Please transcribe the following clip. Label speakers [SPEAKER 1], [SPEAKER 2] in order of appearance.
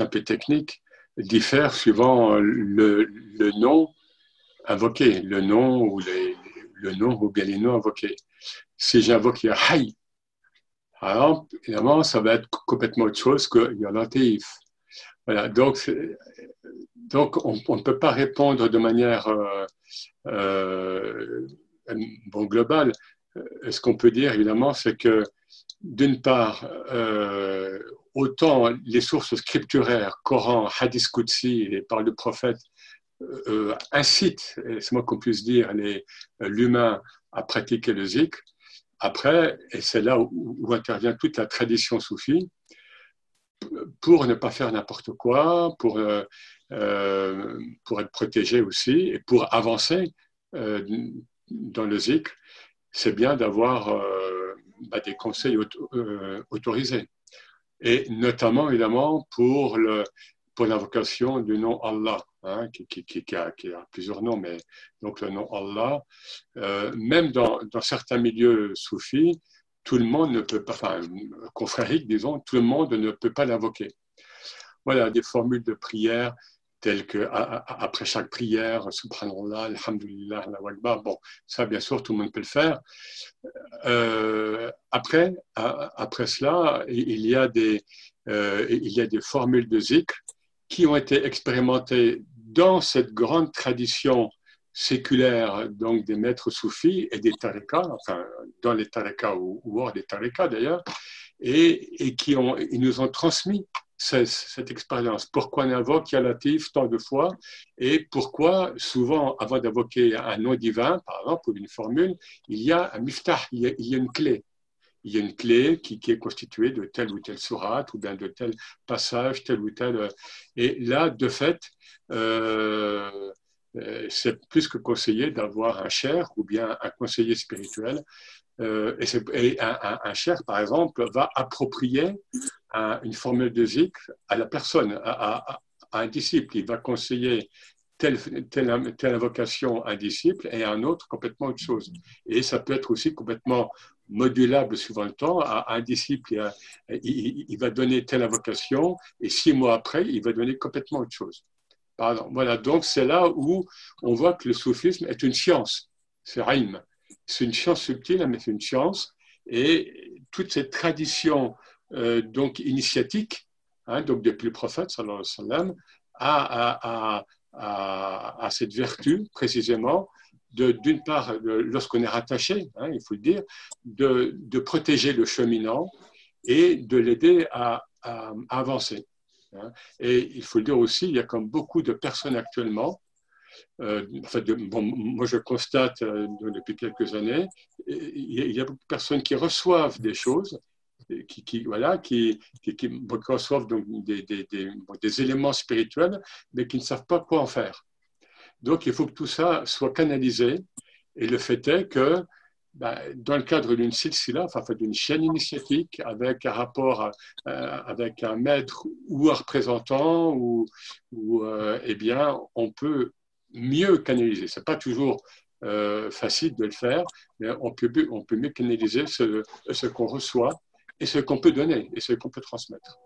[SPEAKER 1] un peu technique, diffère suivant le, le nom invoqué, le nom ou le nom ou bien les noms invoqués. Si j'invoque Hay, alors évidemment, ça va être complètement autre chose que Yalatif. Voilà, donc, donc on, ne peut pas répondre de manière euh, euh, globale. Euh, ce qu'on peut dire, évidemment, c'est que d'une part, autant les sources scripturaires, Coran, Hadith Qudsi et par le prophète, euh, incite, c'est moi qu'on puisse dire, l'humain à pratiquer le zikr. Après, et c'est là où, intervient toute la tradition soufie, pour ne pas faire n'importe quoi, pour, euh, euh, pour être protégé aussi, et pour avancer dans le zikr, c'est bien d'avoir bah, des conseils autorisés. Et notamment, évidemment, pour le, pour l'invocation du nom Allah, hein, qui, a, plusieurs noms, mais donc le nom Allah, euh, même dans, certains milieux soufis, tout le monde ne peut pas, enfin, confrérique, disons, tout le monde ne peut pas l'invoquer. Voilà, des formules de prière telles que après chaque prière, Subhanallah, Alhamdulillah, Akbar. Bon, ça, bien sûr, tout le monde peut le faire. Euh, après, après cela, il y a des, euh, il y a des formules de zikr qui ont été expérimentés dans cette grande tradition séculaire donc des maîtres soufis et des tariqas, enfin dans les tariqas ou, hors des tariqas d'ailleurs, et, et, qui ont, ils nous ont transmis cette, expérience. Pourquoi on invoque Yalatif tant de fois et pourquoi souvent avant d'invoquer un nom divin, par exemple, ou une formule, il y a un miftah, il y a une clé il y a une clé qui, est constituée de telle ou telle sourate ou bien de tel passage, tel ou tel. Euh, et là, de fait, euh, euh, c'est plus que conseillé d'avoir un cher ou bien un conseiller spirituel. et, un, cher, par exemple, va approprier une formule de zikr à la personne, à, un disciple. Il va conseiller telle, telle, invocation à un disciple et à un autre complètement autre chose. Et ça peut être aussi complètement modulable suivant le temps. À un disciple, il, va donner telle invocation et six mois après, il va donner complètement autre chose. Pardon. Voilà, donc c'est là où on voit que le soufisme est une science. C'est Raïm. C'est une science subtile, mais c'est une science. Et toute cette tradition euh, donc initiatique, hein, donc depuis le prophète, a, cette vertu précisément d'une part, lorsqu'on est rattaché, hein, il faut le dire, de, de, protéger le cheminant et de l'aider à, à, avancer. Hein. Et il faut le dire aussi, il y a comme beaucoup de personnes actuellement, euh, bon, moi je constate euh, depuis quelques années, il y a beaucoup de personnes qui reçoivent des choses, qui, qui voilà, qui, qui, reçoivent donc des, des, des, des éléments spirituels, mais qui ne savent pas quoi en faire. Donc, il faut que tout ça soit canalisé. Et le fait est que, ben, dans le cadre d'une silsila, enfin d'une chaîne initiatique, avec un rapport euh, avec un maître ou un représentant, ou, euh, eh bien, on peut mieux canaliser. Ce n'est pas toujours euh, facile de le faire, mais on peut, on peut mieux canaliser ce, ce qu'on reçoit et ce qu'on peut donner et ce qu'on peut transmettre.